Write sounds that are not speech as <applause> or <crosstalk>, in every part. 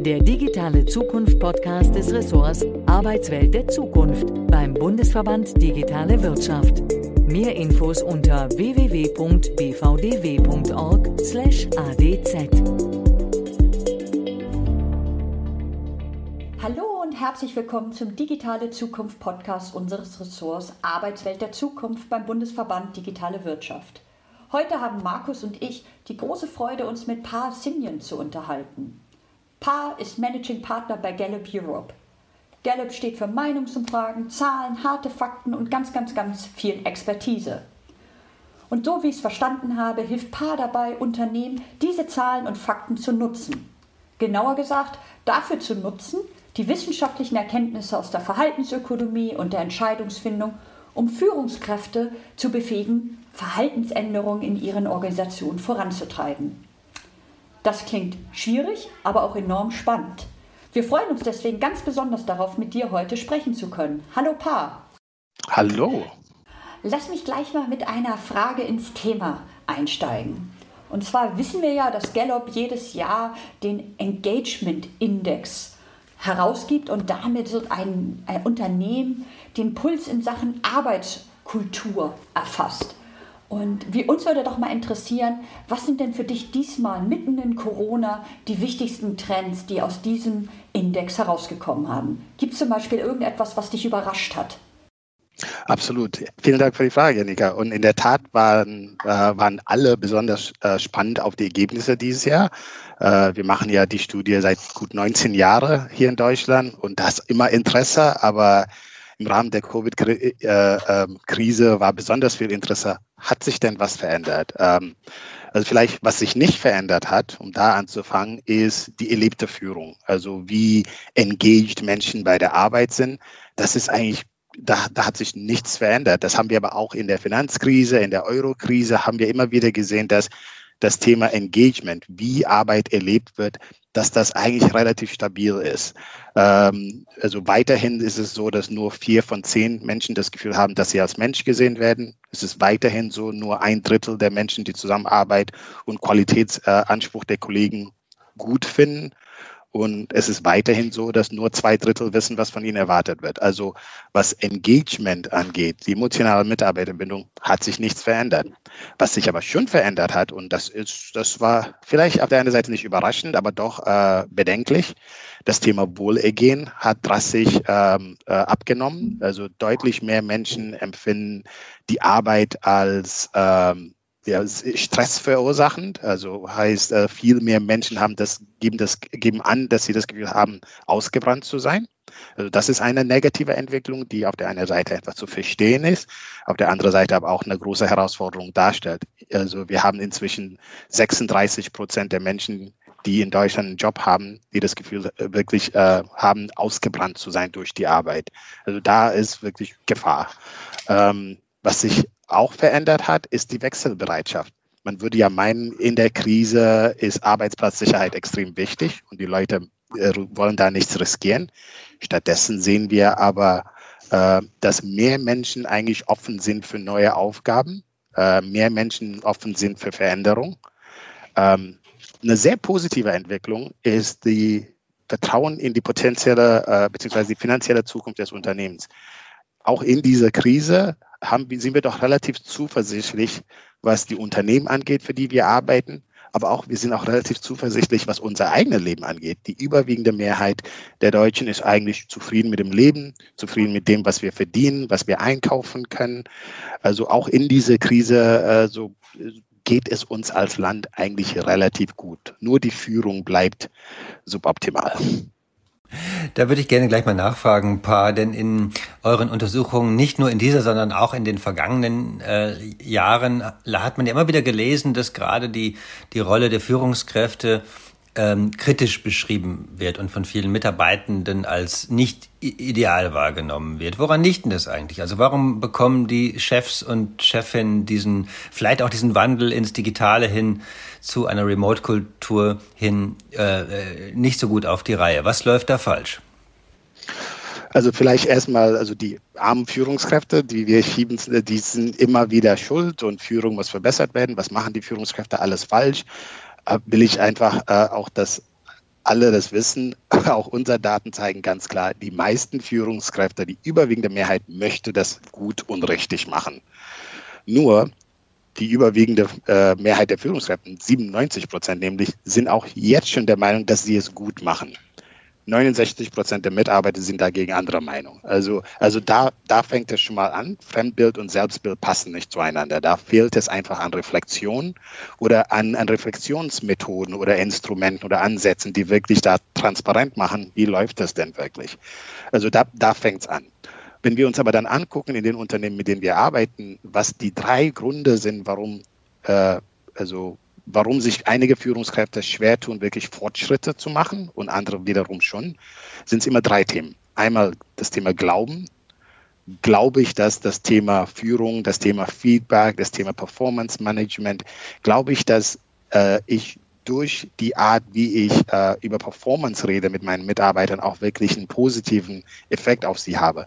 der digitale Zukunft-Podcast des Ressorts Arbeitswelt der Zukunft beim Bundesverband Digitale Wirtschaft. Mehr Infos unter www.bvdw.org/adz. Hallo und herzlich willkommen zum Digitale Zukunft Podcast unseres Ressorts Arbeitswelt der Zukunft beim Bundesverband Digitale Wirtschaft. Heute haben Markus und ich die große Freude, uns mit Pa Sinjen zu unterhalten. Pa ist Managing Partner bei Gallup Europe. Gallup steht für Meinungsumfragen, Zahlen, harte Fakten und ganz, ganz, ganz viel Expertise. Und so wie ich es verstanden habe, hilft Pa dabei, Unternehmen diese Zahlen und Fakten zu nutzen. Genauer gesagt, dafür zu nutzen, die wissenschaftlichen Erkenntnisse aus der Verhaltensökonomie und der Entscheidungsfindung, um Führungskräfte zu befähigen, Verhaltensänderungen in ihren Organisationen voranzutreiben. Das klingt schwierig, aber auch enorm spannend. Wir freuen uns deswegen ganz besonders darauf, mit dir heute sprechen zu können. Hallo Pa. Hallo. Lass mich gleich mal mit einer Frage ins Thema einsteigen. Und zwar wissen wir ja, dass Gallup jedes Jahr den Engagement Index herausgibt und damit ein, ein Unternehmen den Puls in Sachen Arbeitskultur erfasst. Und wie uns würde doch mal interessieren, was sind denn für dich diesmal mitten in Corona die wichtigsten Trends, die aus diesem Index herausgekommen haben? Gibt es zum Beispiel irgendetwas, was dich überrascht hat? Absolut. Vielen Dank für die Frage, Janika. Und in der Tat waren, äh, waren alle besonders äh, spannend auf die Ergebnisse dieses Jahr. Äh, wir machen ja die Studie seit gut 19 Jahren hier in Deutschland und das immer Interesse, aber im Rahmen der Covid-Krise äh, ähm, war besonders viel Interesse. Hat sich denn was verändert? Ähm, also vielleicht, was sich nicht verändert hat, um da anzufangen, ist die erlebte Führung. Also wie engaged Menschen bei der Arbeit sind. Das ist eigentlich da, da, hat sich nichts verändert. Das haben wir aber auch in der Finanzkrise, in der Eurokrise, haben wir immer wieder gesehen, dass das Thema Engagement, wie Arbeit erlebt wird, dass das eigentlich relativ stabil ist. Ähm, also weiterhin ist es so, dass nur vier von zehn Menschen das Gefühl haben, dass sie als Mensch gesehen werden. Es ist weiterhin so, nur ein Drittel der Menschen, die Zusammenarbeit und Qualitätsanspruch der Kollegen gut finden. Und es ist weiterhin so, dass nur zwei Drittel wissen, was von ihnen erwartet wird. Also was Engagement angeht, die emotionale Mitarbeiterbindung, hat sich nichts verändert. Was sich aber schon verändert hat, und das ist, das war vielleicht auf der einen Seite nicht überraschend, aber doch äh, bedenklich. Das Thema Wohlergehen hat drastisch ähm, äh, abgenommen. Also deutlich mehr Menschen empfinden die Arbeit als ähm, ja, Stress verursachend. Also heißt, äh, viel mehr Menschen haben das, geben das, geben an, dass sie das Gefühl haben, ausgebrannt zu sein. Also das ist eine negative Entwicklung, die auf der einen Seite etwas zu verstehen ist, auf der anderen Seite aber auch eine große Herausforderung darstellt. Also wir haben inzwischen 36 Prozent der Menschen, die in Deutschland einen Job haben, die das Gefühl äh, wirklich äh, haben, ausgebrannt zu sein durch die Arbeit. Also da ist wirklich Gefahr. Ähm, was sich auch verändert hat, ist die Wechselbereitschaft. Man würde ja meinen, in der Krise ist Arbeitsplatzsicherheit extrem wichtig und die Leute äh, wollen da nichts riskieren. Stattdessen sehen wir aber, äh, dass mehr Menschen eigentlich offen sind für neue Aufgaben, äh, mehr Menschen offen sind für Veränderung. Ähm, eine sehr positive Entwicklung ist die Vertrauen in die potenzielle bzw. die finanzielle Zukunft des Unternehmens. Auch in dieser Krise haben, sind wir doch relativ zuversichtlich, was die Unternehmen angeht, für die wir arbeiten. Aber auch, wir sind auch relativ zuversichtlich, was unser eigenes Leben angeht. Die überwiegende Mehrheit der Deutschen ist eigentlich zufrieden mit dem Leben, zufrieden mit dem, was wir verdienen, was wir einkaufen können. Also auch in dieser Krise, äh, so geht es uns als Land eigentlich relativ gut. Nur die Führung bleibt suboptimal. Da würde ich gerne gleich mal nachfragen, Paar, denn in euren Untersuchungen, nicht nur in dieser, sondern auch in den vergangenen äh, Jahren, hat man ja immer wieder gelesen, dass gerade die, die Rolle der Führungskräfte ähm, kritisch beschrieben wird und von vielen Mitarbeitenden als nicht ideal wahrgenommen wird. Woran liegt denn das eigentlich? Also warum bekommen die Chefs und Chefinnen diesen, vielleicht auch diesen Wandel ins Digitale hin zu einer Remote-Kultur hin äh, äh nicht so gut auf die Reihe? Was läuft da falsch? Also vielleicht erstmal, also die armen Führungskräfte, die wir schieben, die sind immer wieder schuld und Führung muss verbessert werden. Was machen die Führungskräfte alles falsch? Äh, will ich einfach äh, auch das alle das wissen, <laughs> auch unsere Daten zeigen ganz klar, die meisten Führungskräfte, die überwiegende Mehrheit möchte das gut und richtig machen. Nur die überwiegende äh, Mehrheit der Führungskräfte, 97 Prozent nämlich, sind auch jetzt schon der Meinung, dass sie es gut machen. 69 Prozent der Mitarbeiter sind dagegen anderer Meinung. Also, also da, da fängt es schon mal an. Fremdbild und Selbstbild passen nicht zueinander. Da fehlt es einfach an Reflexion oder an, an Reflexionsmethoden oder Instrumenten oder Ansätzen, die wirklich da transparent machen, wie läuft das denn wirklich. Also da, da fängt es an. Wenn wir uns aber dann angucken in den Unternehmen, mit denen wir arbeiten, was die drei Gründe sind, warum äh, also warum sich einige Führungskräfte schwer tun, wirklich Fortschritte zu machen und andere wiederum schon, sind es immer drei Themen. Einmal das Thema Glauben. Glaube ich, dass das Thema Führung, das Thema Feedback, das Thema Performance Management, glaube ich, dass äh, ich durch die Art, wie ich äh, über Performance rede mit meinen Mitarbeitern, auch wirklich einen positiven Effekt auf sie habe.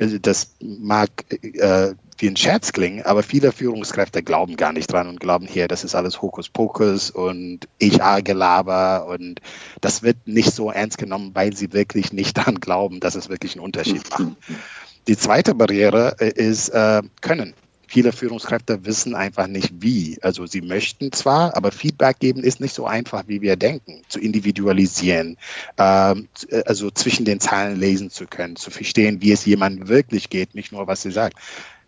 Also das mag äh, wie ein Scherz klingen, aber viele Führungskräfte glauben gar nicht dran und glauben hier, das ist alles Hokuspokus und HR-Gelaber und das wird nicht so ernst genommen, weil sie wirklich nicht <laughs> daran glauben, dass es wirklich einen Unterschied macht. <laughs> Die zweite Barriere äh, ist äh, Können viele Führungskräfte wissen einfach nicht wie. Also sie möchten zwar, aber Feedback geben ist nicht so einfach, wie wir denken, zu individualisieren, ähm, also zwischen den Zahlen lesen zu können, zu verstehen, wie es jemandem wirklich geht, nicht nur, was sie sagt.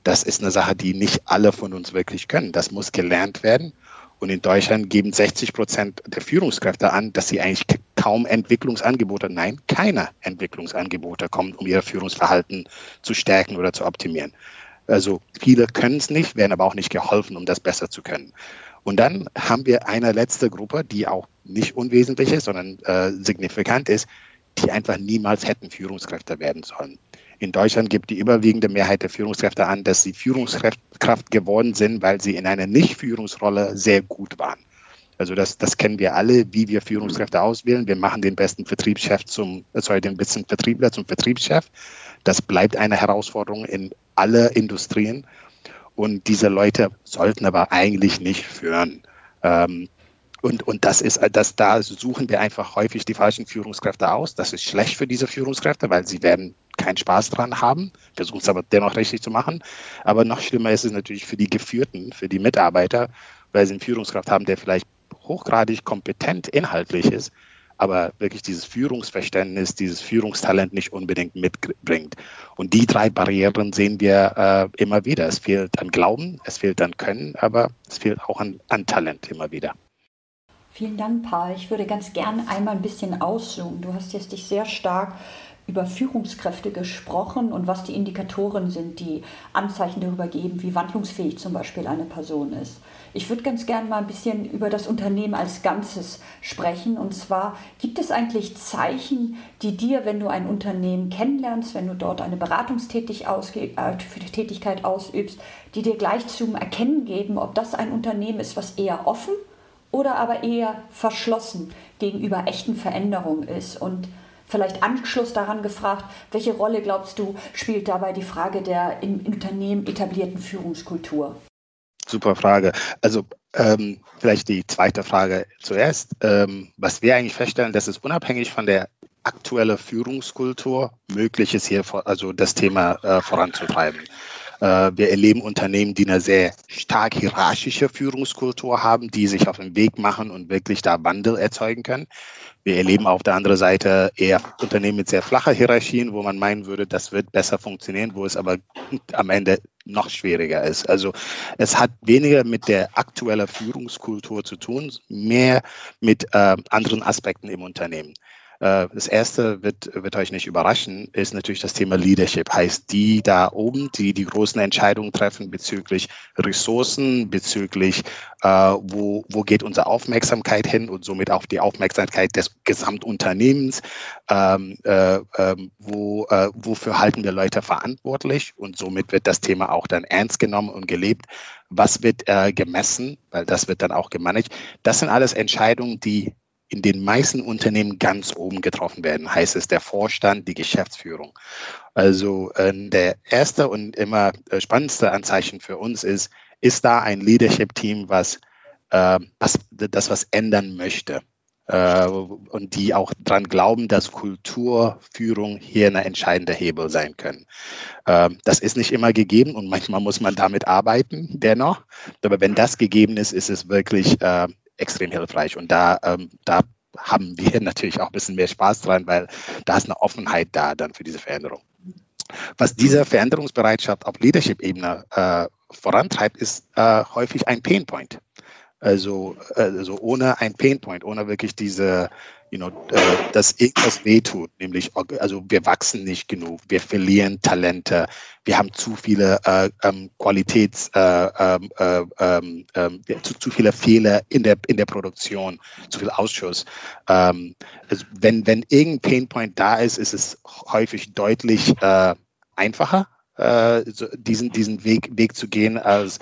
Das ist eine Sache, die nicht alle von uns wirklich können. Das muss gelernt werden. Und in Deutschland geben 60 Prozent der Führungskräfte an, dass sie eigentlich kaum Entwicklungsangebote, nein, keine Entwicklungsangebote kommen, um ihr Führungsverhalten zu stärken oder zu optimieren. Also viele können es nicht, werden aber auch nicht geholfen, um das besser zu können. Und dann haben wir eine letzte Gruppe, die auch nicht unwesentlich ist, sondern äh, signifikant ist, die einfach niemals hätten Führungskräfte werden sollen. In Deutschland gibt die überwiegende Mehrheit der Führungskräfte an, dass sie Führungskraft geworden sind, weil sie in einer Nicht-Führungsrolle sehr gut waren. Also das, das kennen wir alle, wie wir Führungskräfte auswählen. Wir machen den besten Vertriebschef zum, sorry, den besten Vertriebler zum Vertriebschef. Das bleibt eine Herausforderung in alle Industrien. Und diese Leute sollten aber eigentlich nicht führen. Ähm, und, und das ist, das, da suchen wir einfach häufig die falschen Führungskräfte aus. Das ist schlecht für diese Führungskräfte, weil sie werden keinen Spaß dran haben, versuchen es aber dennoch richtig zu machen. Aber noch schlimmer ist es natürlich für die Geführten, für die Mitarbeiter, weil sie eine Führungskraft haben, der vielleicht hochgradig kompetent inhaltlich ist, aber wirklich dieses Führungsverständnis, dieses Führungstalent nicht unbedingt mitbringt. Und die drei Barrieren sehen wir äh, immer wieder. Es fehlt an Glauben, es fehlt an Können, aber es fehlt auch an, an Talent immer wieder. Vielen Dank, Paul. Ich würde ganz gerne einmal ein bisschen auszoomen. Du hast jetzt dich sehr stark über Führungskräfte gesprochen und was die Indikatoren sind, die Anzeichen darüber geben, wie wandlungsfähig zum Beispiel eine Person ist. Ich würde ganz gerne mal ein bisschen über das Unternehmen als Ganzes sprechen. Und zwar gibt es eigentlich Zeichen, die dir, wenn du ein Unternehmen kennenlernst, wenn du dort eine Beratungstätigkeit äh, ausübst, die dir gleich zum Erkennen geben, ob das ein Unternehmen ist, was eher offen oder aber eher verschlossen gegenüber echten Veränderungen ist. Und vielleicht Anschluss daran gefragt, welche Rolle glaubst du, spielt dabei die Frage der im Unternehmen etablierten Führungskultur? Super Frage. Also ähm, vielleicht die zweite Frage zuerst. Ähm, was wir eigentlich feststellen, dass es unabhängig von der aktuellen Führungskultur möglich ist, hier also das Thema äh, voranzutreiben. Äh, wir erleben Unternehmen, die eine sehr stark hierarchische Führungskultur haben, die sich auf den Weg machen und wirklich da Wandel erzeugen können. Wir erleben auf der anderen Seite eher Unternehmen mit sehr flacher Hierarchien, wo man meinen würde, das wird besser funktionieren, wo es aber am Ende noch schwieriger ist. Also es hat weniger mit der aktuellen Führungskultur zu tun, mehr mit äh, anderen Aspekten im Unternehmen. Äh, das erste wird, wird euch nicht überraschen, ist natürlich das Thema Leadership. Heißt, die da oben, die die großen Entscheidungen treffen bezüglich Ressourcen, bezüglich, äh, wo, wo geht unsere Aufmerksamkeit hin und somit auch die Aufmerksamkeit des Gesamtunternehmens, ähm, äh, äh, wo, äh, wofür halten wir Leute verantwortlich und somit wird das Thema auch dann ernst genommen und gelebt. Was wird äh, gemessen, weil das wird dann auch gemanagt. Das sind alles Entscheidungen, die in den meisten Unternehmen ganz oben getroffen werden, heißt es der Vorstand, die Geschäftsführung. Also äh, der erste und immer äh, spannendste Anzeichen für uns ist, ist da ein Leadership-Team, was, äh, was das was ändern möchte. äh, und die auch daran glauben, dass Kulturführung hier eine entscheidende Hebel sein können. Äh, das ist nicht immer gegeben und manchmal muss man damit arbeiten, dennoch. Aber wenn das gegeben ist, ist es wirklich äh, extrem hilfreich. Und da, ähm, da haben wir <laughs> natürlich auch ein bisschen mehr Spaß dran, weil da ist eine Offenheit da dann für diese Veränderung. Was diese Veränderungsbereitschaft auf Leadership-Ebene äh, vorantreibt, ist äh, häufig ein Painpoint. Also, also ohne ein Painpoint, ohne wirklich diese, you know, äh, dass irgendwas wehtut, nämlich, also wir wachsen nicht genug, wir verlieren Talente, wir haben zu viele äh, ähm, Qualitäts, äh, ähm, äh, ähm, äh, zu, zu viele Fehler in der, in der Produktion, zu viel Ausschuss. Ähm, also wenn, wenn irgendein Painpoint da ist, ist es häufig deutlich äh, einfacher, so diesen, diesen Weg, Weg zu gehen, als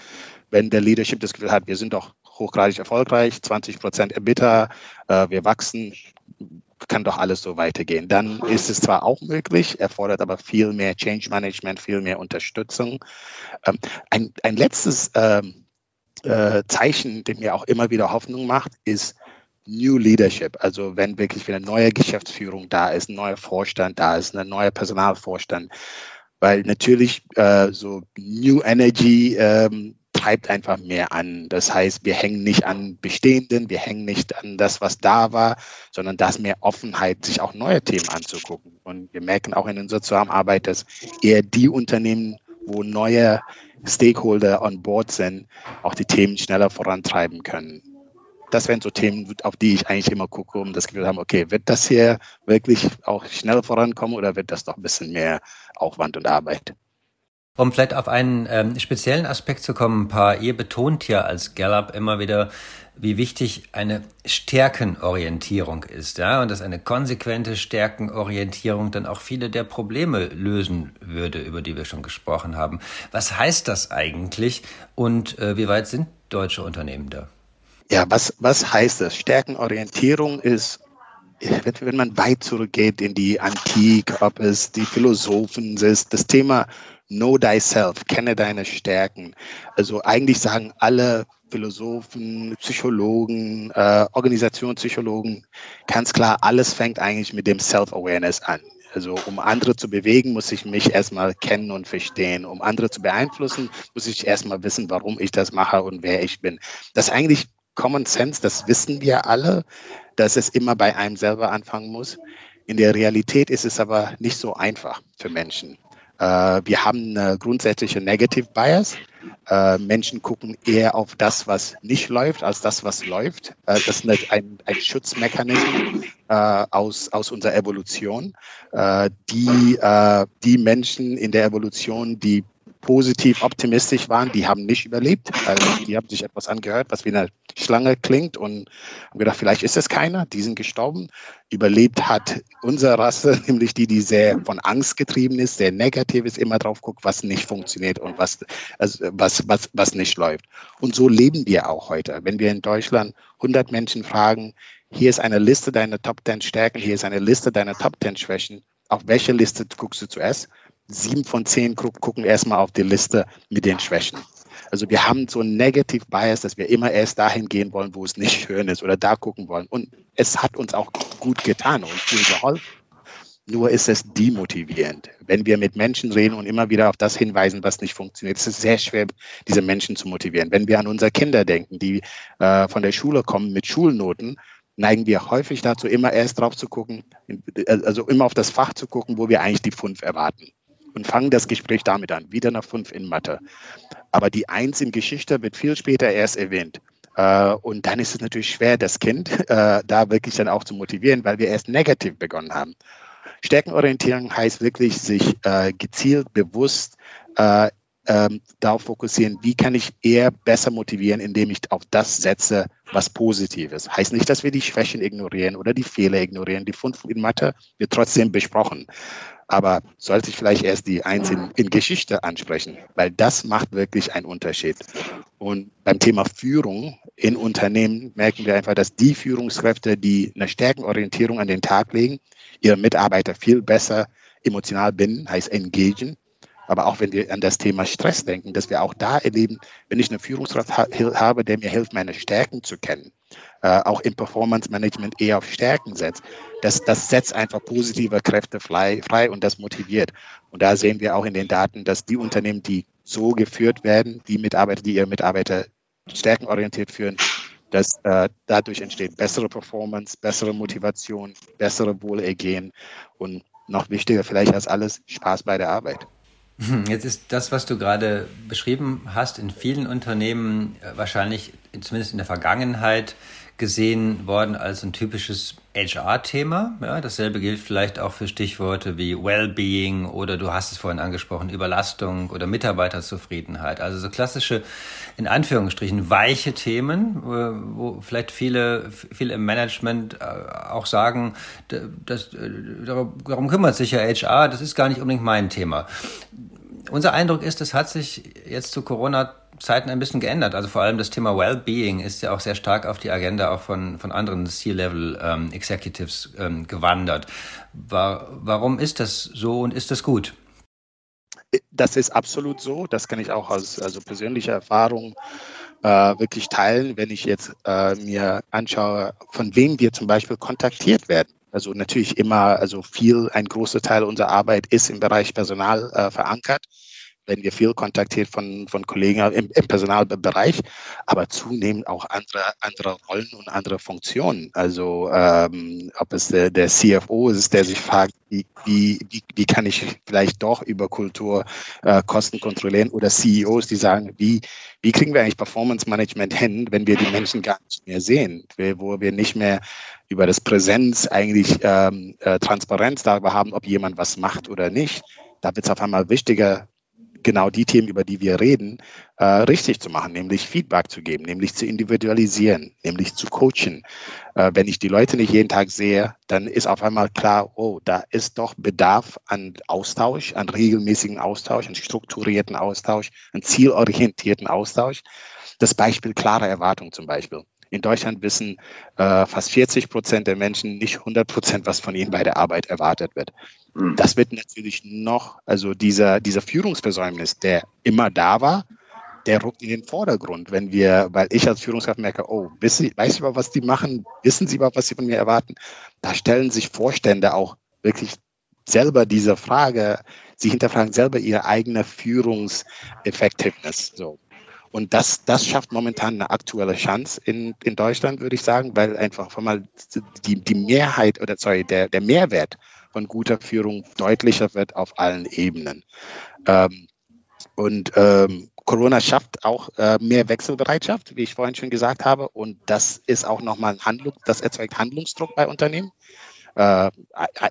wenn der Leadership das Gefühl hat, wir sind doch hochgradig erfolgreich, 20 Prozent EBITDA, äh, wir wachsen, kann doch alles so weitergehen. Dann ist es zwar auch möglich, erfordert aber viel mehr Change Management, viel mehr Unterstützung. Ähm, ein, ein letztes ähm, äh, Zeichen, dem mir auch immer wieder Hoffnung macht, ist New Leadership. Also wenn wirklich wieder neue Geschäftsführung da ist, ein neuer Vorstand da ist, ein neuer Personalvorstand. Weil natürlich äh, so New Energy ähm, treibt einfach mehr an. Das heißt, wir hängen nicht an Bestehenden, wir hängen nicht an das, was da war, sondern da ist mehr Offenheit, sich auch neue Themen anzugucken. Und wir merken auch in unserer Zusammenarbeit, dass eher die Unternehmen, wo neue Stakeholder on board sind, auch die Themen schneller vorantreiben können. Das wären so Themen, auf die ich eigentlich immer gucke, um das Gefühl zu haben, okay, wird das hier wirklich auch schnell vorankommen oder wird das doch ein bisschen mehr Aufwand und Arbeit? Um vielleicht auf einen ähm, speziellen Aspekt zu kommen, paar, ihr betont ja als Gallup immer wieder, wie wichtig eine Stärkenorientierung ist, ja, und dass eine konsequente Stärkenorientierung dann auch viele der Probleme lösen würde, über die wir schon gesprochen haben. Was heißt das eigentlich und äh, wie weit sind deutsche Unternehmen da? Ja, was, was heißt das? Stärkenorientierung ist wenn man weit zurückgeht in die Antike, ob es die Philosophen ist, das Thema Know thyself, kenne deine Stärken. Also eigentlich sagen alle Philosophen, Psychologen, äh, Organisationspsychologen ganz klar, alles fängt eigentlich mit dem Self-Awareness an. Also um andere zu bewegen, muss ich mich erstmal kennen und verstehen. Um andere zu beeinflussen, muss ich erstmal wissen, warum ich das mache und wer ich bin. Das ist eigentlich Common Sense, das wissen wir alle, dass es immer bei einem selber anfangen muss. In der Realität ist es aber nicht so einfach für Menschen. Äh, wir haben eine grundsätzliche Negative Bias. Äh, Menschen gucken eher auf das, was nicht läuft, als das, was läuft. Äh, das ist ein, ein Schutzmechanismus aus, aus unserer Evolution. die, die Menschen in der Evolution, die positiv optimistisch waren, die haben nicht überlebt. Also <laughs> die haben sich etwas angehört, was wie eine Schlange klingt und haben gedacht, vielleicht ist es keiner, die sind gestorben. Überlebt hat unsere Rasse, <laughs> nämlich die, die sehr von Angst getrieben ist, sehr negativ ist, immer drauf guckt, was nicht funktioniert und was, also was, was, was nicht läuft. Und so leben wir auch heute. Wenn wir in Deutschland 100 Menschen fragen, hier ist eine Liste deiner Top 10 Stärken, hier ist eine Liste deiner Top 10 Schwächen, auf welche Liste guckst du zuerst? Sieben von zehn gucken erstmal auf die Liste mit den Schwächen. Also wir haben so ein Negative Bias, dass wir immer erst dahin gehen wollen, wo es nicht schön ist oder da gucken wollen. Und es hat uns auch gut getan und gut geholfen. Nur ist es demotivierend. Wenn wir mit Menschen reden und immer wieder auf das hinweisen, was nicht funktioniert, ist es sehr schwer, diese Menschen zu motivieren. Wenn wir an unsere Kinder denken, die äh, von der Schule kommen mit Schulnoten, neigen wir häufig dazu, immer erst drauf zu gucken, also immer auf das Fach zu gucken, wo wir eigentlich die fünf erwarten und fangen das Gespräch damit an. Wieder nach fünf in Mathe. Aber die Eins in Geschichte wird viel später erst erwähnt. Äh, und dann ist es natürlich schwer, das Kind <laughs> äh, da wirklich dann auch zu motivieren, weil wir erst negativ begonnen haben. Stärkenorientierung heißt wirklich, sich äh, gezielt, bewusst ähm, darauf fokussieren, wie kann ich eher besser motivieren, indem ich auf das setze, was Positives. Heißt nicht, dass wir die Schwächen ignorieren oder die Fehler ignorieren. Die fünf in Mathe wird trotzdem besprochen. Aber sollte ich vielleicht erst die Eins in, in Geschichte ansprechen, weil das macht wirklich einen Unterschied. Und beim Thema Führung in Unternehmen merken wir einfach, dass die Führungskräfte, die eine Stärkenorientierung an den Tag legen, ihre Mitarbeiter viel besser emotional binden, heißt engagen, Aber auch wenn wir an das Thema Stress denken, dass wir auch da erleben, wenn ich eine Führungskraft ha habe, der mir hilft, meine Stärken zu kennen, äh, auch im Performance Management eher auf Stärken setzt, das, das setzt einfach positive Kräfte frei, frei und das motiviert. Und da sehen wir auch in den Daten, dass die Unternehmen, die so geführt werden, die Mitarbeiter, die ihre Mitarbeiter stärkenorientiert führen, dass äh, dadurch entsteht bessere Performance, bessere Motivation, bessere Wohlergehen und noch wichtiger vielleicht als alles Spaß bei der Arbeit. Hm, jetzt ist das, was du gerade beschrieben hast, in vielen Unternehmen äh, wahrscheinlich, zumindest in der Vergangenheit, gesehen worden als ein typisches HR-Thema. Ja, dasselbe gilt vielleicht auch für Stichworte wie Wellbeing oder du hast es vorhin angesprochen, Überlastung oder Mitarbeiterzufriedenheit. Also so klassische, in Anführungsstrichen, weiche Themen, äh, wo vielleicht viele, viele im Management äh, auch sagen, das, darum kümmert sich ja HR, das ist gar nicht unbedingt mein Thema. Unser Eindruck ist, es hat sich jetzt zu Corona Zeiten ein bisschen geändert. Also vor allem das Thema Wellbeing ist ja auch sehr stark auf die Agenda auch von, von anderen C-Level ähm, ähm, gewandert. War, warum ist das so und ist das gut? Das ist absolut so. Das kann ich auch aus also persönlicher Erfahrung äh, wirklich teilen, wenn ich jetzt äh, mir anschaue, von wem wir zum Beispiel kontaktiert werden. Also natürlich immer, also viel, ein großer Teil unserer Arbeit ist im Bereich Personal äh, verankert werden wir viel kontaktiert von, von Kollegen im, im Personalbereich, aber zunehmend auch andere, andere Rollen und andere Funktionen. Also ähm, ob es der, der CFO ist, der sich fragt, wie, wie, wie, kann ich vielleicht doch über Kultur äh, Kosten kontrollieren oder CEOs, die sagen, wie, wie kriegen wir eigentlich Performance Management hin, wenn wir die Menschen gar nicht mehr sehen, wo wir nicht mehr über das Präsenz eigentlich ähm, äh, Transparenz darüber haben, ob jemand was macht oder nicht. Da wird es auf einmal wichtiger, genau die Themen, über die wir reden, äh, richtig zu machen, nämlich Feedback zu geben, nämlich zu individualisieren, nämlich zu coachen. Äh, wenn ich die Leute nicht jeden Tag sehe, dann ist auf einmal klar, oh, da ist doch Bedarf an Austausch, an regelmäßigen Austausch, an strukturierten Austausch, an zielorientierten Austausch. Das Beispiel klare Erwartung zum Beispiel. In Deutschland wissen äh, fast 40 Prozent der Menschen nicht 100 Prozent, was von ihnen bei der Arbeit erwartet wird. Mhm. Das wird natürlich noch, also dieser, dieser Führungsversäumnis, der immer da war, der rückt in den Vordergrund, wenn wir, weil ich als Führungskraft merke, oh, wissen, weiß ich überhaupt, was die machen? Wissen sie überhaupt, was sie von mir erwarten? Da stellen sich Vorstände auch wirklich selber diese Frage, sie hinterfragen selber ihre eigene Führungseffektivness. So. Und das, das schafft momentan eine aktuelle Chance in, in Deutschland, würde ich sagen, weil einfach mal die, die Mehrheit oder sorry, der, der Mehrwert von guter Führung deutlicher wird auf allen Ebenen. Ähm, und ähm, Corona schafft auch äh, mehr Wechselbereitschaft, wie ich vorhin schon gesagt habe. Und das ist auch nochmal ein Handlung, das erzeugt Handlungsdruck bei Unternehmen. Äh,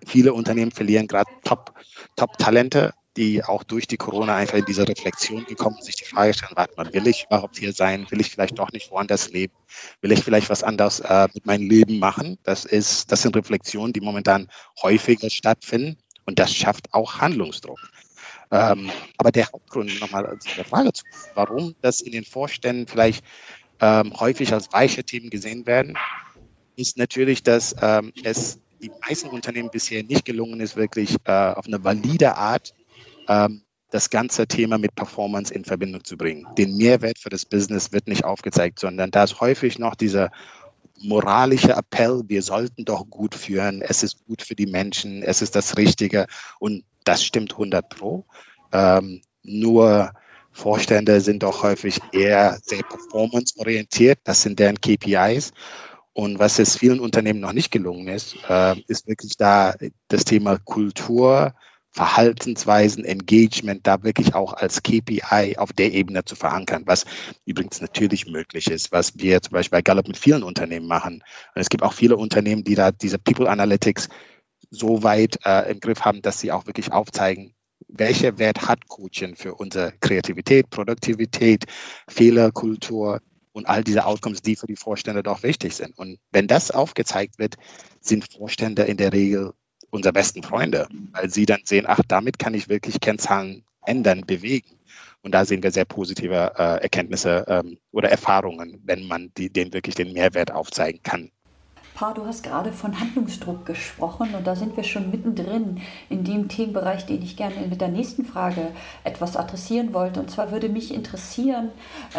viele Unternehmen verlieren gerade Top-Talente, Top die auch durch die Corona einfach in diese Reflexion gekommen sich die Frage stellen, warte mal, will ich überhaupt hier sein? Will ich vielleicht doch nicht woanders leben? Will ich vielleicht was anderes äh, mit meinem Leben machen? Das ist, das sind Reflexionen, die momentan häufiger stattfinden und das schafft auch Handlungsdruck. Ähm, aber der Hauptgrund nochmal zu der Frage zu, warum das in den Vorständen vielleicht ähm, häufig als weiche Themen gesehen werden, ist natürlich, dass ähm, es die meisten Unternehmen bisher nicht gelungen ist, wirklich äh, auf eine valide Art ähm, das ganze Thema mit Performance in Verbindung zu bringen. Den Mehrwert für das Business wird nicht aufgezeigt, sondern da ist häufig noch dieser moralische Appell, wir sollten doch gut führen, es ist gut für die Menschen, es ist das Richtige und das stimmt 100 pro. Ähm, nur Vorstände sind doch häufig eher sehr performance-orientiert, das sind deren KPIs. Und was es vielen Unternehmen noch nicht gelungen ist, äh, ist wirklich da das Thema Kultur, Verhaltensweisen, Engagement da wirklich auch als KPI auf der Ebene zu verankern, was übrigens natürlich möglich ist, was wir zum Beispiel bei Gallup mit vielen Unternehmen machen. Und es gibt auch viele Unternehmen, die da diese People Analytics so weit äh, im Griff haben, dass sie auch wirklich aufzeigen, welcher Wert hat Coaching für unsere Kreativität, Produktivität, Fehlerkultur und all diese Outcomes, die für die Vorstände doch wichtig sind. Und wenn das aufgezeigt wird, sind Vorstände in der Regel unsere besten Freunde, weil sie dann sehen, ach, damit kann ich wirklich Kennzahlen ändern, bewegen. Und da sehen wir sehr positive äh, Erkenntnisse ähm, oder Erfahrungen, wenn man die, denen wirklich den Mehrwert aufzeigen kann. Pa, du hast gerade von Handlungsdruck gesprochen und da sind wir schon mittendrin in dem Themenbereich, den ich gerne mit der nächsten Frage etwas adressieren wollte. Und zwar würde mich interessieren,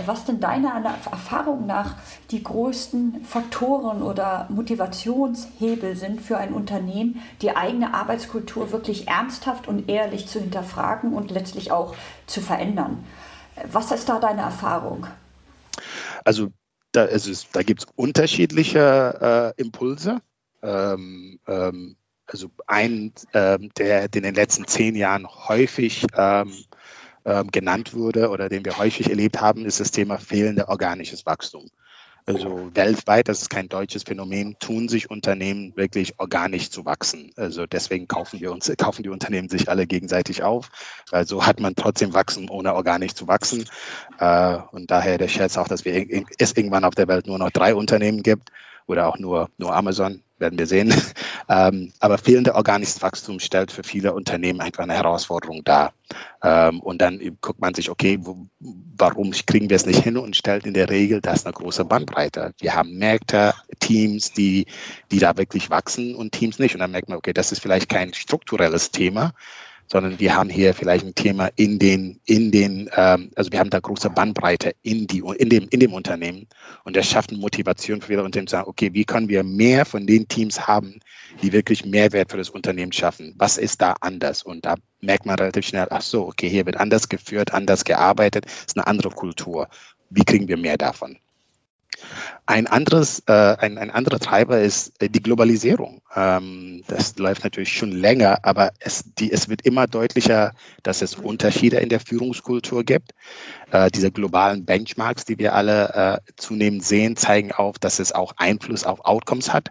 was denn deiner Erfahrung nach die größten Faktoren oder Motivationshebel sind für ein Unternehmen, die eigene Arbeitskultur wirklich ernsthaft und ehrlich zu hinterfragen und letztlich auch zu verändern. Was ist da deine Erfahrung? Also da, also da gibt es unterschiedliche äh, Impulse. Ähm, ähm, also ein, ähm, der, der in den letzten zehn Jahren häufig ähm, ähm, genannt wurde oder den wir häufig erlebt haben, ist das Thema fehlende organisches Wachstum. Also weltweit, das ist kein deutsches Phänomen, tun sich Unternehmen wirklich organisch zu wachsen. Also deswegen kaufen wir uns, kaufen die Unternehmen sich alle gegenseitig auf. Also hat man trotzdem wachsen, ohne organisch zu wachsen. Äh, und daher der Scherz auch, dass wir es irgendwann auf der Welt nur noch drei Unternehmen gibt oder auch nur, nur Amazon werden wir sehen. <laughs> Ähm, aber fehlende organisches Wachstum stellt für viele Unternehmen einfach eine Herausforderung dar. Ähm, und dann guckt man sich, okay, wo, warum kriegen wir es nicht hin und stellt in der Regel das eine große Bandbreite. Wir haben Märkte, Teams, die, die da wirklich wachsen und Teams nicht. Und dann merkt man, okay, das ist vielleicht kein strukturelles Thema, sondern wir haben hier vielleicht ein Thema in den, in den, ähm, also wir haben da große Bandbreite in, die, in, dem, in dem Unternehmen und das schafft eine Motivation für viele Unternehmen zu sagen, okay, wie können wir mehr von den Teams haben, die wirklich Mehrwert für das Unternehmen schaffen? Was ist da anders? Und da merkt man relativ schnell, ach so, okay, hier wird anders geführt, anders gearbeitet, ist eine andere Kultur. Wie kriegen wir mehr davon? Ein, anderes, äh, ein, ein anderer Treiber ist äh, die Globalisierung. Ähm, das läuft natürlich schon länger, aber es, die, es wird immer deutlicher, dass es Unterschiede in der Führungskultur gibt. Äh, diese globalen Benchmarks, die wir alle äh, zunehmend sehen, zeigen auf, dass es auch Einfluss auf Outcomes hat.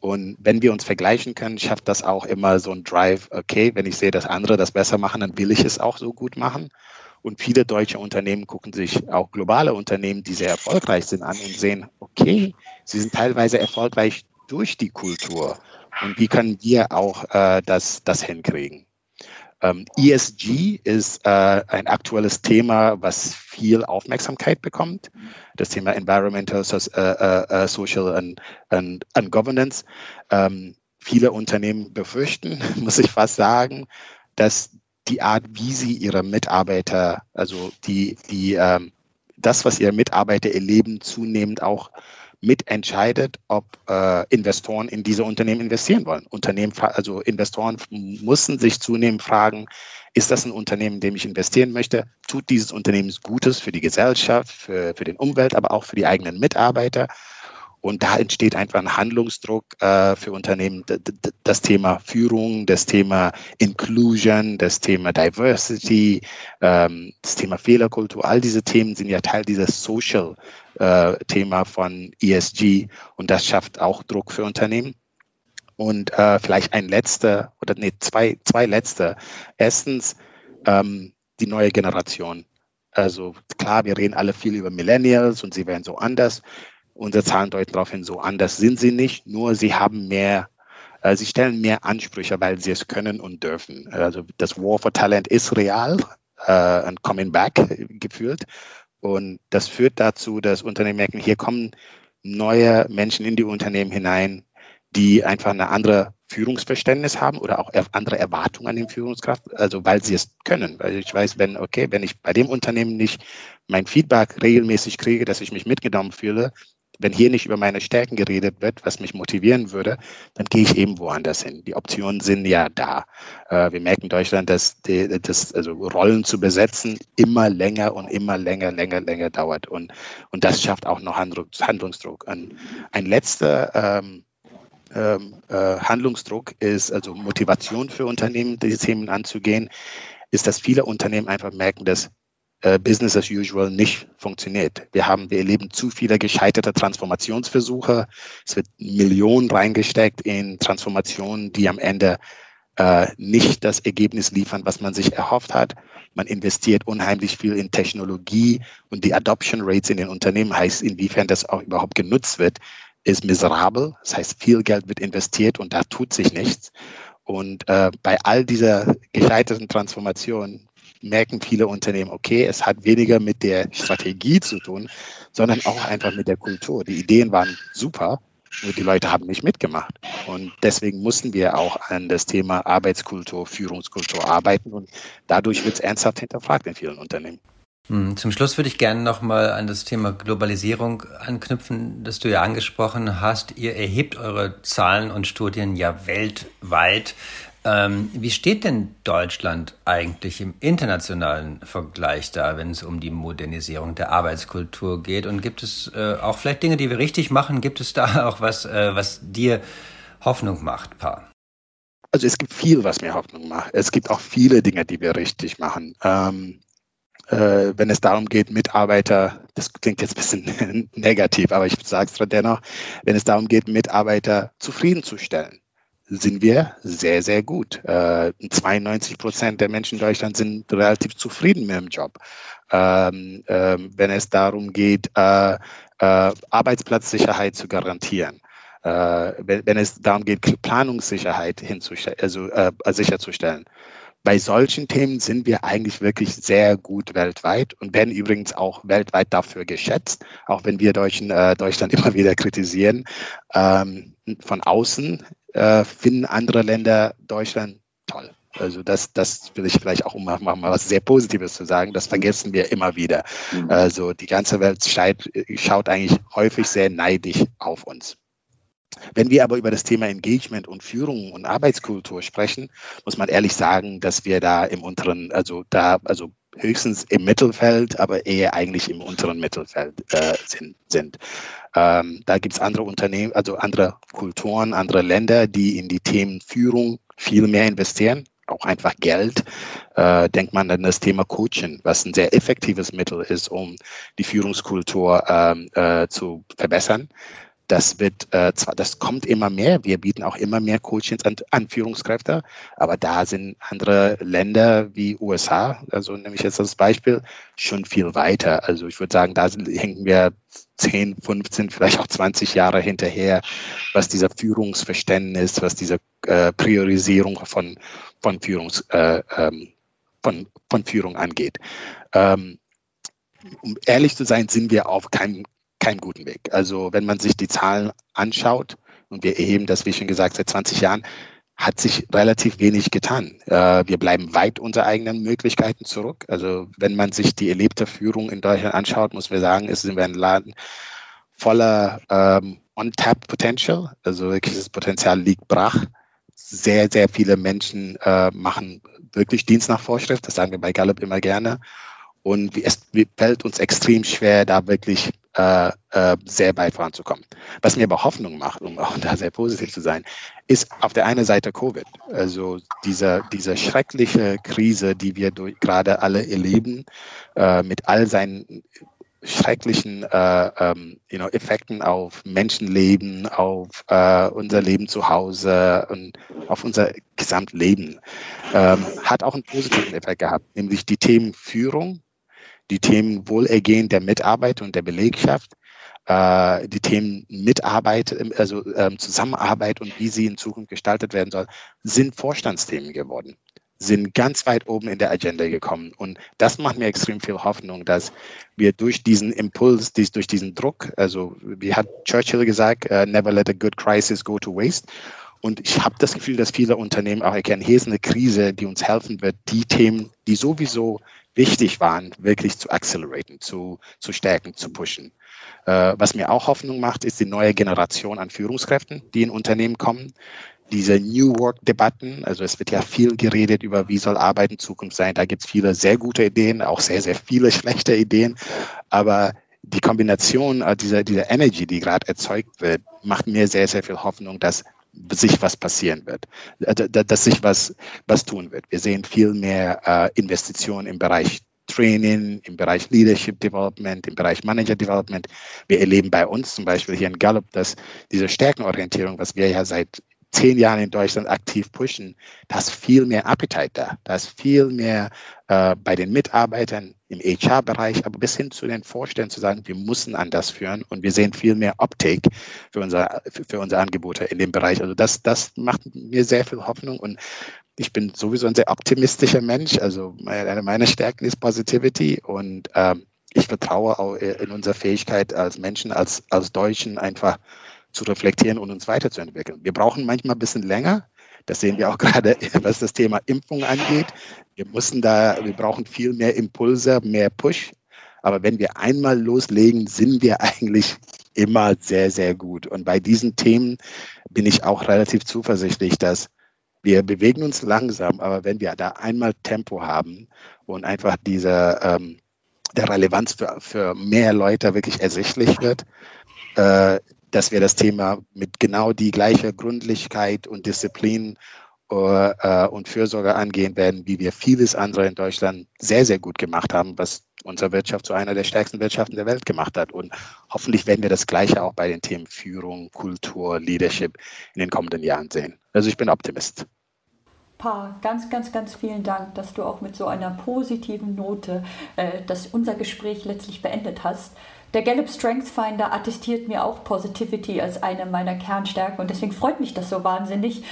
Und wenn wir uns vergleichen können, schafft das auch immer so ein Drive, okay, wenn ich sehe, dass andere das besser machen, dann will ich es auch so gut machen. Und viele deutsche Unternehmen gucken sich auch globale Unternehmen, die sehr erfolgreich sind, an und sehen, okay, sie sind teilweise erfolgreich durch die Kultur. Und wie können wir auch äh, das, das hinkriegen? Ähm, ESG ist äh, ein aktuelles Thema, was viel Aufmerksamkeit bekommt. Das Thema Environmental, so, äh, äh, Social and, and, and Governance. Ähm, viele Unternehmen befürchten, <laughs> muss ich fast sagen, dass die Art, wie sie ihre Mitarbeiter, also die, die, ähm, das, was ihre Mitarbeiter erleben, zunehmend auch mitentscheidet, ob äh, Investoren in diese Unternehmen investieren wollen. Unternehmen, also Investoren müssen sich zunehmend fragen, ist das ein Unternehmen, in dem ich investieren möchte? Tut dieses Unternehmen Gutes für die Gesellschaft, für, für den Umwelt, aber auch für die eigenen Mitarbeiter? Und da entsteht einfach ein Handlungsdruck äh, für Unternehmen. Das Thema Führung, das Thema Inclusion, das Thema Diversity, ähm, das Thema Fehlerkultur, all diese Themen sind ja Teil dieses Social-Thema äh, von ESG und das schafft auch Druck für Unternehmen. Und äh, vielleicht ein letzter oder nee, zwei, zwei letzte. Erstens ähm, die neue Generation. Also klar, wir reden alle viel über Millennials und sie werden so anders. Unsere Zahlen deuten darauf hin, so anders sind sie nicht, nur sie haben mehr, äh, sie stellen mehr Ansprüche, weil sie es können und dürfen. Also das War for Talent ist real äh, coming back gefühlt. Und das führt dazu, dass Unternehmen merken, hier kommen neue Menschen in die Unternehmen hinein, die einfach eine andere Führungsverständnis haben oder auch andere Erwartungen an den Führungskraft, also weil sie es können. Weil ich weiß, wenn, okay, wenn ich bei dem Unternehmen nicht mein Feedback regelmäßig kriege, dass ich mich mitgenommen fühle, wenn hier nicht über meine Stärken geredet wird, was mich motivieren würde, dann gehe ich eben woanders hin. Die Optionen sind ja da. Äh, wir merken in Deutschland, dass die, das, also Rollen zu besetzen immer länger und immer länger, länger, länger dauert. Und, und das schafft auch noch Handlungsdruck. Ein, ein letzter ähm, ähm, äh, Handlungsdruck ist also Motivation für Unternehmen, diese Themen anzugehen, ist, dass viele Unternehmen einfach merken, dass äh, Business as usual nicht funktioniert. Wir haben, wir erleben zu viele gescheiterte Transformationsversuche. Es wird Millionen reingesteckt in Transformationen, die am Ende äh, nicht das Ergebnis liefern, was man sich erhofft hat. Man investiert unheimlich viel in Technologie und die Adoption Rates in den Unternehmen heißt, inwiefern das auch überhaupt genutzt wird, ist miserabel. Das heißt, viel Geld wird investiert und da tut sich nichts. Und äh, bei all dieser gescheiterten Transformation merken viele Unternehmen, okay, es hat weniger mit der Strategie zu tun, sondern auch einfach mit der Kultur. Die Ideen waren super, Nur die Leute haben nicht mitgemacht. Und deswegen mussten wir auch an das Thema Arbeitskultur, Führungskultur arbeiten. Und dadurch wird es ernsthaft hinterfragt in vielen Unternehmen. Hm, zum Schluss würde ich gerne nochmal an das Thema Globalisierung anknüpfen, das du ja angesprochen hast. Ihr erhebt eure Zahlen und Studien ja weltweit. Ähm, wie steht denn Deutschland eigentlich im internationalen Vergleich da, wenn es um die Modernisierung der Arbeitskultur geht? Und gibt es äh, auch vielleicht Dinge, die wir richtig machen? Gibt es da <laughs> auch was, äh, was dir Hoffnung macht, Pa? Also es gibt viel, was mir Hoffnung macht. Es gibt auch viele Dinge, die wir richtig machen. Ähm, äh, wenn es darum geht, Mitarbeiter, das klingt jetzt ein bisschen <laughs> negativ, aber ich sage es dennoch, wenn es darum geht, Mitarbeiter zufriedenzustellen sind wir sehr, sehr gut. Äh, 92 Prozent der Menschen in Deutschland sind relativ zufrieden mit dem Job. Ähm, ähm, wenn es darum geht, äh, äh, Arbeitsplatzsicherheit zu garantieren. Äh, wenn, wenn, es darum geht, Planungssicherheit also, äh, sicherzustellen. Bei solchen Themen sind wir eigentlich wirklich sehr gut weltweit und werden übrigens auch weltweit dafür geschätzt, auch wenn wir Deutschen äh, Deutschland <laughs> immer wieder kritisieren. Ähm, von außen äh, finden andere Länder Deutschland toll. Also das, das will ich vielleicht auch mal, mal was sehr Positives zu sagen. Das vergessen wir immer wieder. Mhm. Also die ganze Welt schaut, schaut eigentlich häufig sehr neidisch auf uns. Wenn wir aber über das Thema Engagement und Führung und Arbeitskultur sprechen, muss man ehrlich sagen, dass wir da im unteren, also da, also höchstens im Mittelfeld, aber eher eigentlich im unteren Mittelfeld äh, sind. sind. Ähm, da gibt es andere Unternehmen, also andere Kulturen, andere Länder, die in die Themen Führung viel mehr investieren, auch einfach Geld. Äh, denkt man an das Thema Coaching, was ein sehr effektives Mittel ist, um die Führungskultur ähm, äh, zu verbessern. Das wird äh, das kommt immer mehr. Wir bieten auch immer mehr Coachings an, an Führungskräfte, aber da sind andere Länder wie USA, also nehme ich jetzt als Beispiel, schon viel weiter. Also ich würde sagen, da hängen wir 10, 15, vielleicht auch 20 Jahre hinterher, was dieser Führungsverständnis, was diese äh, Priorisierung von, von, Führungs, äh, ähm, von, von Führung angeht. Ähm, um ehrlich zu sein, sind wir auf keinem keinen guten Weg. Also wenn man sich die Zahlen anschaut, und wir erheben das, wie schon gesagt, seit 20 Jahren, hat sich relativ wenig getan. Äh, wir bleiben weit unter eigenen Möglichkeiten zurück. Also wenn man sich die erlebte Führung in Deutschland anschaut, muss man sagen, es sind wir ein Laden voller ähm, Untapped Potential. Also wirklich das Potenzial liegt brach. Sehr, sehr viele Menschen äh, machen wirklich Dienst nach Vorschrift. Das sagen wir bei Gallup immer gerne. Und es fällt uns extrem schwer, da wirklich äh, äh, sehr weit voranzukommen. Was mir aber Hoffnung macht, um auch <laughs> da sehr positiv zu sein, ist auf der einen Seite Covid. Also diese, diese schreckliche Krise, die wir gerade alle erleben, äh, mit all seinen schrecklichen äh, ähm, you know, Effekten auf Menschenleben, auf äh, unser Leben zu Hause und auf unser Gesamtleben, ähm, hat auch einen positiven Effekt gehabt, nämlich die Themen Führung die Themen Wohlergehen der Mitarbeiter und der Belegschaft, äh, die Themen Mitarbeit, also ähm, Zusammenarbeit und wie sie in Zukunft gestaltet werden soll, sind Vorstandsthemen geworden sind ganz weit oben in der Agenda gekommen. Und das macht mir extrem viel Hoffnung, dass wir durch diesen Impuls, durch diesen Druck, also wie hat Churchill gesagt, uh, never let a good crisis go to waste. Und ich habe das Gefühl, dass viele Unternehmen auch erkennen, hier ist eine Krise, die uns helfen wird, die Themen, die sowieso wichtig waren, wirklich zu acceleraten, zu, zu stärken, zu pushen. Äh, was mir auch Hoffnung macht, ist die neue Generation an Führungskräften, die in Unternehmen kommen. Diese New Work-Debatten, also es wird ja viel geredet über, wie soll Arbeit in Zukunft sein. Da gibt es viele sehr gute Ideen, auch sehr, sehr viele <laughs> schlechte Ideen. Aber die Kombination dieser, dieser Energy, die gerade erzeugt wird, macht mir sehr, sehr viel Hoffnung, dass sich was passieren wird, äh, dass sich was, was tun wird. Wir sehen viel mehr äh, Investitionen im Bereich Training, im Bereich Leadership Development, im Bereich Manager Development. Wir erleben bei uns zum Beispiel hier in Gallup, dass diese Stärkenorientierung, was wir ja seit zehn Jahren in Deutschland aktiv pushen, da ist viel mehr Appetite da. Da ist viel mehr äh, bei den Mitarbeitern im HR-Bereich, aber bis hin zu den Vorständen zu sagen, wir müssen anders führen und wir sehen viel mehr Uptake für, unser, für unsere Angebote in dem Bereich. Also das, das macht mir sehr viel Hoffnung und ich bin sowieso ein sehr optimistischer Mensch. Also eine meiner Stärken ist Positivity und ähm, ich vertraue auch in unsere Fähigkeit als Menschen, als, als Deutschen einfach zu reflektieren und uns weiterzuentwickeln. Wir brauchen manchmal ein bisschen länger. Das sehen wir auch <laughs> gerade, was das Thema Impfung angeht. Wir müssen da, wir brauchen viel mehr Impulse, mehr Push. Aber wenn wir einmal loslegen, sind wir eigentlich immer sehr, sehr gut. Und bei diesen Themen bin ich auch relativ zuversichtlich, dass wir bewegen uns langsam, aber wenn wir da einmal Tempo haben und einfach diese ähm, der Relevanz für, für mehr Leute wirklich ersichtlich wird, äh, dass wir das Thema mit genau die gleiche Gründlichkeit und Disziplin äh, und Fürsorge angehen werden, wie wir vieles andere in Deutschland sehr, sehr gut gemacht haben, was unsere Wirtschaft zu einer der stärksten Wirtschaften der Welt gemacht hat. Und hoffentlich werden wir das Gleiche auch bei den Themen Führung, Kultur, Leadership in den kommenden Jahren sehen. Also ich bin Optimist. Pa, ganz, ganz, ganz vielen Dank, dass du auch mit so einer positiven Note äh, das unser Gespräch letztlich beendet hast. Der Gallup Strength Finder attestiert mir auch Positivity als eine meiner Kernstärken und deswegen freut mich das so wahnsinnig,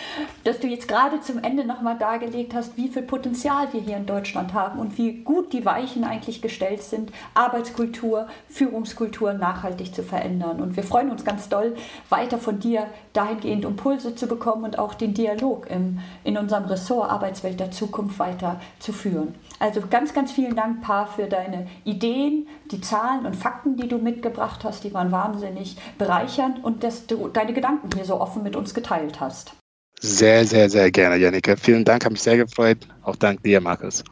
dass du jetzt gerade zum Ende nochmal dargelegt hast, wie viel Potenzial wir hier in Deutschland haben und wie gut die Weichen eigentlich gestellt sind, Arbeitskultur, Führungskultur nachhaltig zu verändern. Und wir freuen uns ganz doll, weiter von dir dahingehend Impulse zu bekommen und auch den Dialog im, in unserem Ressort Arbeitswelt der Zukunft weiter zu führen. Also ganz, ganz vielen Dank, Pa, für deine Ideen, die Zahlen und Fakten, die du mitgebracht hast. Die waren wahnsinnig bereichernd und dass du deine Gedanken hier so offen mit uns geteilt hast. Sehr, sehr, sehr gerne, Janika. Vielen Dank, habe mich sehr gefreut. Auch dank dir, Markus.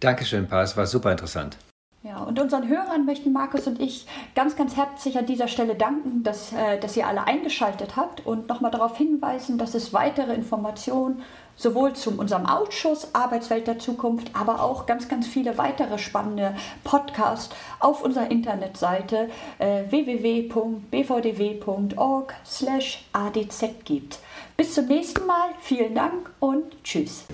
Dankeschön, Pa. Es war super interessant. Ja, und unseren Hörern möchten Markus und ich ganz, ganz herzlich an dieser Stelle danken, dass, äh, dass ihr alle eingeschaltet habt und nochmal darauf hinweisen, dass es weitere Informationen sowohl zu unserem Ausschuss Arbeitswelt der Zukunft, aber auch ganz, ganz viele weitere spannende Podcasts auf unserer Internetseite äh, www.bvdw.org/adz gibt. Bis zum nächsten Mal, vielen Dank und tschüss.